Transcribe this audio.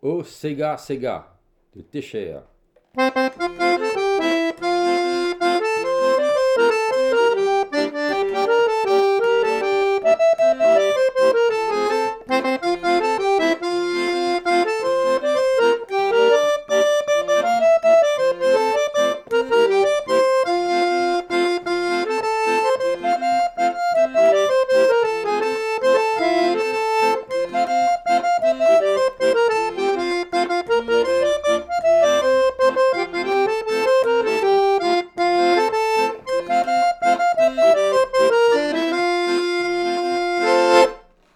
Oh Sega Sega de Técher.